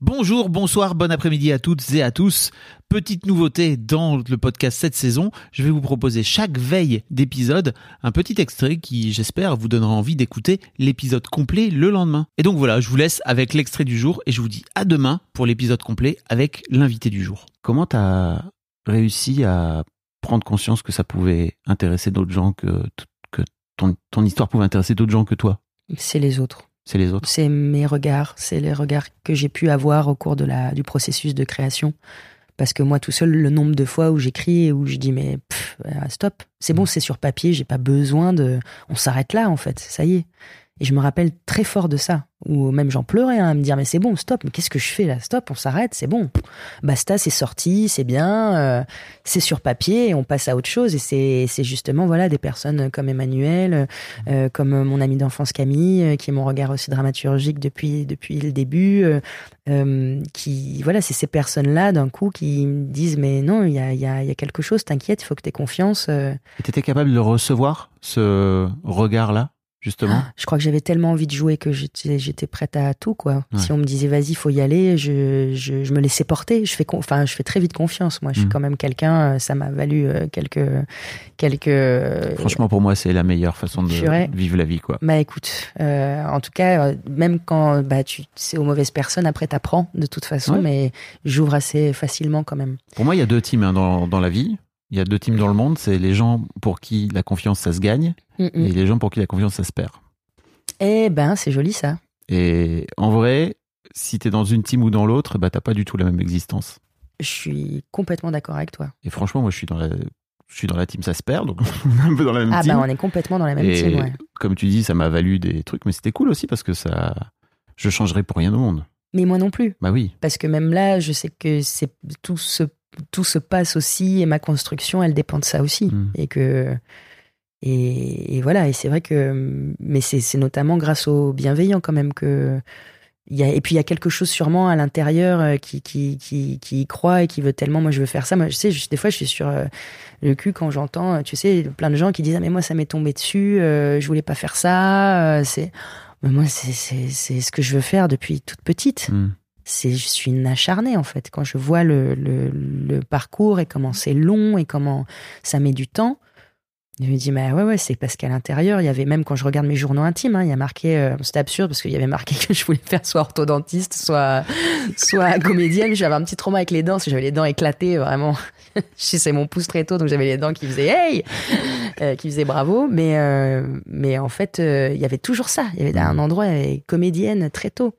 Bonjour, bonsoir, bon après-midi à toutes et à tous. Petite nouveauté dans le podcast cette saison, je vais vous proposer chaque veille d'épisode un petit extrait qui, j'espère, vous donnera envie d'écouter l'épisode complet le lendemain. Et donc voilà, je vous laisse avec l'extrait du jour et je vous dis à demain pour l'épisode complet avec l'invité du jour. Comment t'as réussi à prendre conscience que ça pouvait intéresser d'autres gens, que, que ton, ton histoire pouvait intéresser d'autres gens que toi? C'est les autres. C'est les autres. C'est mes regards, c'est les regards que j'ai pu avoir au cours de la, du processus de création. Parce que moi, tout seul, le nombre de fois où j'écris et où je dis mais pff, euh, stop, c'est bon, c'est sur papier, j'ai pas besoin de. On s'arrête là en fait, ça y est. Et je me rappelle très fort de ça, où même j'en pleurais hein, à me dire mais c'est bon, stop, mais qu'est-ce que je fais là? Stop, on s'arrête, c'est bon. Basta, c'est sorti, c'est bien, euh, c'est sur papier on passe à autre chose. Et c'est justement voilà des personnes comme Emmanuel, euh, comme mon ami d'enfance Camille, euh, qui est mon regard aussi dramaturgique depuis le début, qui voilà c'est ces personnes là d'un coup qui me disent mais non il y a y a quelque chose, t'inquiète, il faut que t'aies confiance. euh. Et t'étais capable de recevoir ce regard-là, justement Je crois que j'avais tellement envie de jouer que j'étais, j'étais prête à tout, quoi. Ouais. Si on me disait vas-y, faut y aller, je, je, je me laissais porter. Je fais, enfin, je fais très vite confiance. Moi, je suis Mm. quand même quelqu'un. euh, Ça m'a valu euh, quelques, quelques. Franchement, pour moi, c'est la meilleure façon de vivre la vie, quoi. Bah écoute, euh, en tout cas, même quand bah tu c'est aux mauvaises personnes, après t'apprends de toute façon, Ouais. mais j'ouvre assez facilement quand même. Pour moi, il y a deux teams hein, dans, dans la vie. Il y a deux teams dans le monde. C'est les gens pour qui la confiance, ça se gagne, Mm, mm. et les gens pour qui la confiance, ça se perd. Eh ben, c'est joli ça. Et en vrai, si t'es dans une team ou dans l'autre, bah t'as pas du tout la même existence. Je suis complètement d'accord avec toi. Et franchement, moi, je suis dans la, je suis dans la team, ça se perd, donc on est un peu dans la même Ah team. bah on est complètement dans la même et team, ouais. comme tu dis, ça m'a valu des trucs, mais c'était cool aussi parce que ça, je changerais pour rien au monde. Mais moi non plus. Bah oui. Parce que même là, je sais que c'est tout se tout se passe aussi et ma construction, elle dépend de ça aussi. Mm. Et que et, et voilà. Et c'est vrai que mais c'est notamment grâce aux bienveillants quand même que y a et puis il y a quelque chose sûrement à l'intérieur euh, qui qui qui qui y croit et qui veut tellement. Moi, je veux faire ça. Moi, je sais, je- des fois, je suis sur euh, le cul quand j'entends, tu sais, plein de gens qui disent ah mais moi ça m'est tombé dessus, euh, je voulais pas faire ça. euh, c'est mais moi c'est c'est c'est ce que je veux faire depuis toute petite Hmm. C'est je suis une acharnée en fait. Quand je vois le, le, parcours et comment c'est long et comment ça met du temps je me dis mais ouais ouais c'est parce qu'à l'intérieur il y avait même quand je regarde mes journaux intimes hein, il y a marqué euh, c'était absurde parce qu'il y avait marqué que je voulais faire soit orthodontiste soit soit comédienne. J'avais un petit trauma avec les dents parce que j'avais les dents éclatées vraiment. Je sais c'est mon pouce très tôt donc j'avais les dents qui faisaient hey! Euh, qui faisaient bravo. Mais euh, mais en fait euh, il y avait toujours ça. Il y avait un endroit il comédienne très tôt